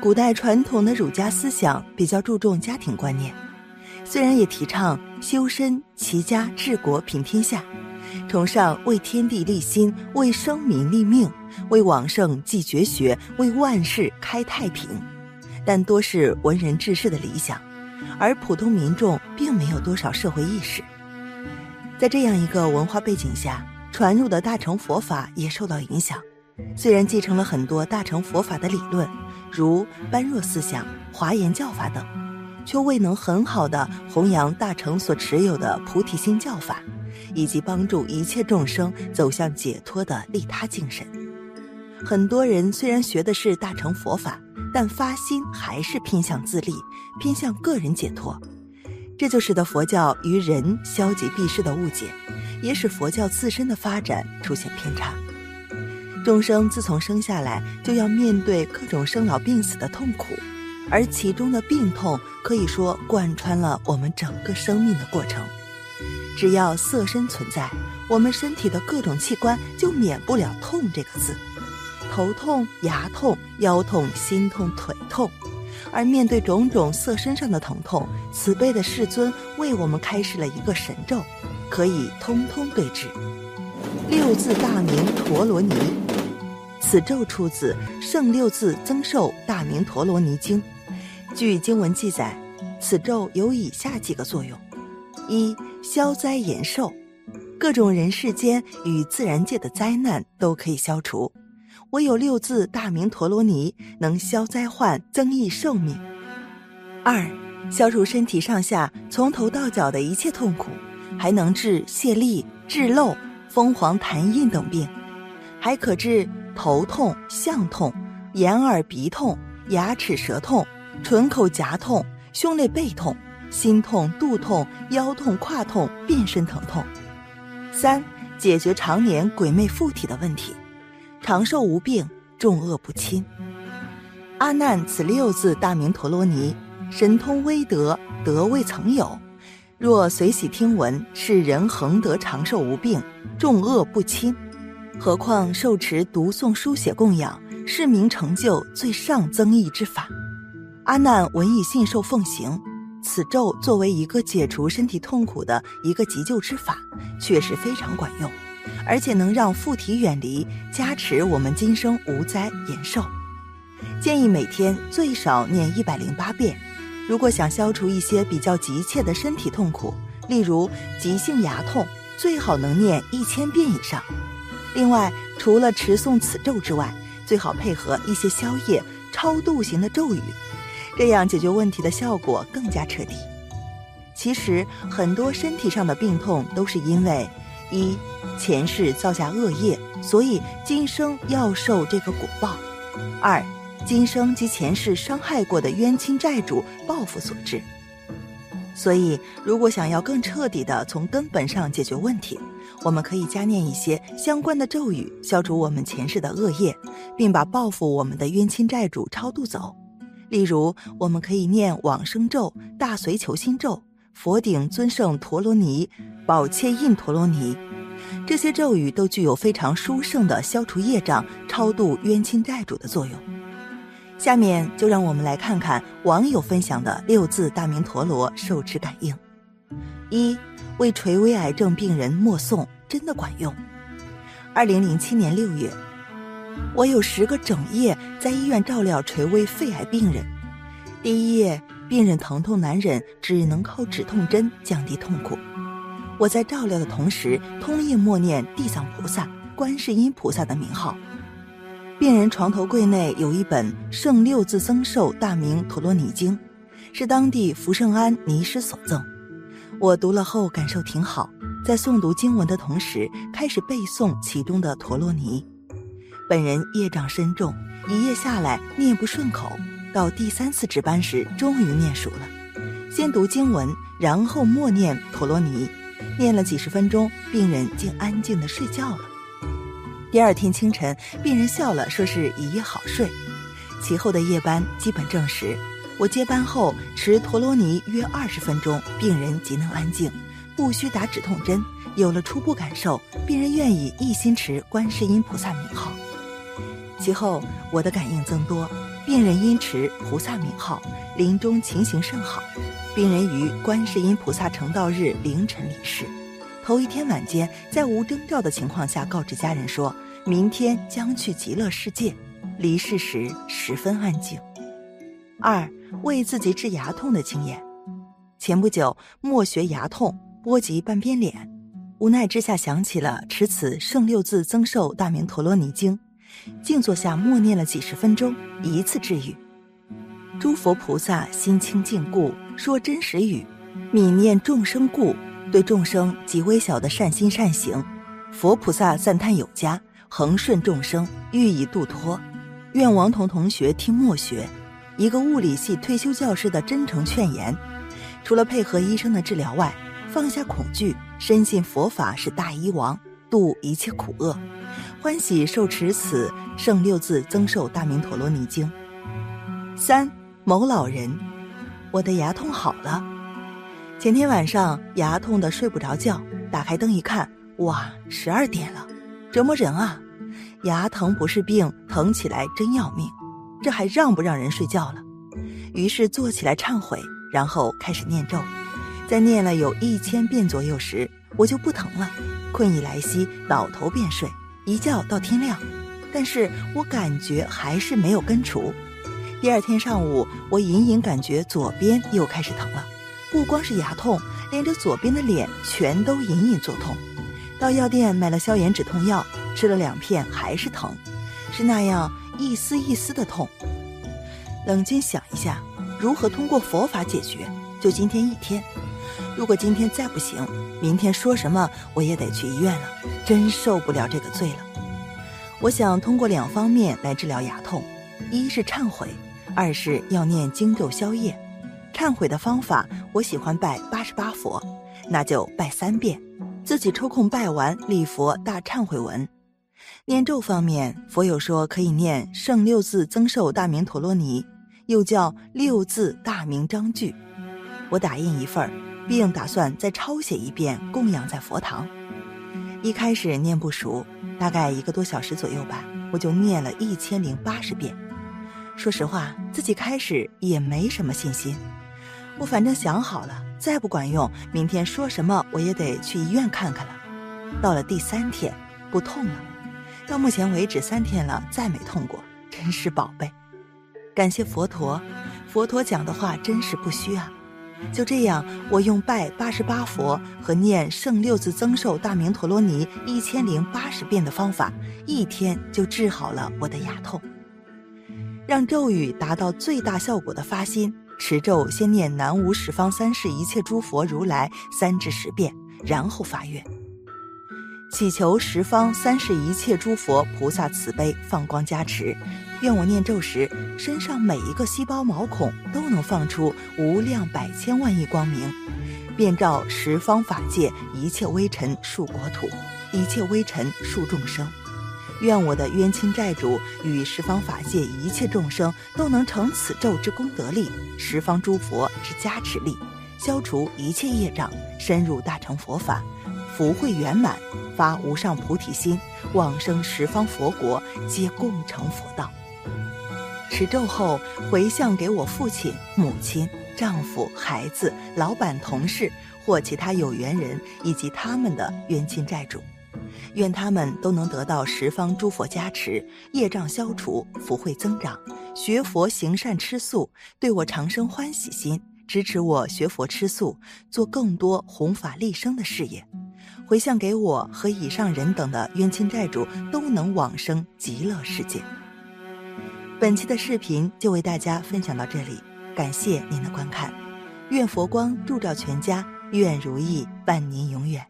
古代传统的儒家思想比较注重家庭观念，虽然也提倡修身齐家治国平天下，崇尚为天地立心、为生民立命、为往圣继绝学、为万世开太平，但多是文人志士的理想，而普通民众并没有多少社会意识。在这样一个文化背景下，传入的大乘佛法也受到影响，虽然继承了很多大乘佛法的理论。如般若思想、华严教法等，却未能很好的弘扬大乘所持有的菩提心教法，以及帮助一切众生走向解脱的利他精神。很多人虽然学的是大乘佛法，但发心还是偏向自利，偏向个人解脱，这就使得佛教于人消极避世的误解，也使佛教自身的发展出现偏差。众生自从生下来就要面对各种生老病死的痛苦，而其中的病痛可以说贯穿了我们整个生命的过程。只要色身存在，我们身体的各种器官就免不了“痛”这个字，头痛、牙痛、腰痛、心痛、腿痛。而面对种种色身上的疼痛，慈悲的世尊为我们开示了一个神咒，可以通通对治。六字大明陀罗尼，此咒出自《圣六字增寿大明陀罗尼经》。据经文记载，此咒有以下几个作用：一、消灾延寿，各种人世间与自然界的灾难都可以消除，唯有六字大明陀罗尼能消灾患、增益寿命；二、消除身体上下从头到脚的一切痛苦，还能治泄痢、治漏。风黄痰印等病，还可治头痛、项痛、眼耳鼻痛、牙齿舌痛、唇口颊痛、胸肋背痛、心痛、肚痛、腰痛、胯痛、遍身疼痛。三、解决常年鬼魅附体的问题，长寿无病，众恶不侵。阿难，此六字大明陀罗尼，神通威德，德未曾有。若随喜听闻，是人恒得长寿无病，众恶不侵。何况受持读诵书写供养，是名成就最上增益之法。阿难闻以信受奉行，此咒作为一个解除身体痛苦的一个急救之法，确实非常管用，而且能让附体远离，加持我们今生无灾延寿。建议每天最少念一百零八遍。如果想消除一些比较急切的身体痛苦，例如急性牙痛，最好能念一千遍以上。另外，除了持诵此咒之外，最好配合一些消业、超度型的咒语，这样解决问题的效果更加彻底。其实，很多身体上的病痛都是因为一前世造下恶业，所以今生要受这个果报；二。今生及前世伤害过的冤亲债主报复所致，所以如果想要更彻底的从根本上解决问题，我们可以加念一些相关的咒语，消除我们前世的恶业，并把报复我们的冤亲债主超度走。例如，我们可以念往生咒、大随求心咒、佛顶尊胜陀罗尼、宝切印陀罗尼，这些咒语都具有非常殊胜的消除业障、超度冤亲债主的作用。下面就让我们来看看网友分享的六字大明陀罗受持感应。一为垂危癌症病人默诵，真的管用。二零零七年六月，我有十个整夜在医院照料垂危肺癌病人。第一夜，病人疼痛难忍，只能靠止痛针降低痛苦。我在照料的同时，通夜默念地藏菩萨、观世音菩萨的名号。病人床头柜内有一本《圣六字增寿大明陀罗尼经》，是当地福圣安尼师所赠。我读了后感受挺好，在诵读经文的同时，开始背诵其中的陀罗尼。本人业障深重，一夜下来念不顺口，到第三次值班时终于念熟了。先读经文，然后默念陀罗尼，念了几十分钟，病人竟安静地睡觉了。第二天清晨，病人笑了，说是一夜好睡。其后的夜班基本证实，我接班后持陀罗尼约二十分钟，病人即能安静，不需打止痛针。有了初步感受，病人愿意一心持观世音菩萨名号。其后我的感应增多，病人因持菩萨名号，临终情形甚好。病人于观世音菩萨成道日凌晨离世，头一天晚间，在无征兆的情况下告知家人说，明天将去极乐世界。离世时十分安静。二为自己治牙痛的经验，前不久莫学牙痛，波及半边脸，无奈之下想起了持此圣六字增寿大明陀罗尼经，静坐下默念了几十分钟，一次治愈。诸佛菩萨心清净故，说真实语，悯念众生故，对众生极微小的善心善行，佛菩萨赞叹有加，恒顺众生，欲以度脱。愿王彤同学听默学，一个物理系退休教师的真诚劝言：除了配合医生的治疗外，放下恐惧，深信佛法是大医王，度一切苦厄，欢喜受持此圣六字增寿大明陀罗尼经。三某老人，我的牙痛好了。前天晚上牙痛的睡不着觉，打开灯一看，哇，十二点了，折磨人啊！牙疼不是病，疼起来真要命，这还让不让人睡觉了？于是坐起来忏悔，然后开始念咒。在念了有一千遍左右时，我就不疼了。困意来袭，倒头便睡，一觉到天亮。但是我感觉还是没有根除。第二天上午，我隐隐感觉左边又开始疼了，不光是牙痛，连着左边的脸全都隐隐作痛。到药店买了消炎止痛药。吃了两片还是疼，是那样一丝一丝的痛。冷静想一下，如何通过佛法解决？就今天一天，如果今天再不行，明天说什么我也得去医院了。真受不了这个罪了。我想通过两方面来治疗牙痛：一是忏悔，二是要念经咒消业。忏悔的方法，我喜欢拜八十八佛，那就拜三遍，自己抽空拜完礼佛大忏悔文。念咒方面，佛有说可以念圣六字增寿大明陀罗尼，又叫六字大明章句。我打印一份儿，并打算再抄写一遍供养在佛堂。一开始念不熟，大概一个多小时左右吧，我就念了一千零八十遍。说实话，自己开始也没什么信心。我反正想好了，再不管用，明天说什么我也得去医院看看了。到了第三天，不痛了。到目前为止三天了，再没痛过，真是宝贝。感谢佛陀，佛陀讲的话真是不虚啊。就这样，我用拜八十八佛和念圣六字增寿大明陀罗尼一千零八十遍的方法，一天就治好了我的牙痛。让咒语达到最大效果的发心，持咒先念南无十方三世一切诸佛如来三至十遍，然后发愿。祈求十方三世一切诸佛菩萨慈悲放光加持，愿我念咒时身上每一个细胞毛孔都能放出无量百千万亿光明，遍照十方法界一切微尘数国土，一切微尘数众生。愿我的冤亲债主与十方法界一切众生都能成此咒之功德力，十方诸佛之加持力，消除一切业障，深入大乘佛法。福慧圆满，发无上菩提心，往生十方佛国，皆共成佛道。持咒后，回向给我父亲、母亲、丈夫、孩子、老板、同事或其他有缘人以及他们的冤亲债主，愿他们都能得到十方诸佛加持，业障消除，福慧增长，学佛行善吃素，对我长生欢喜心，支持我学佛吃素，做更多弘法利生的事业。回向给我和以上人等的冤亲债主都能往生极乐世界。本期的视频就为大家分享到这里，感谢您的观看，愿佛光照照全家，愿如意伴您永远。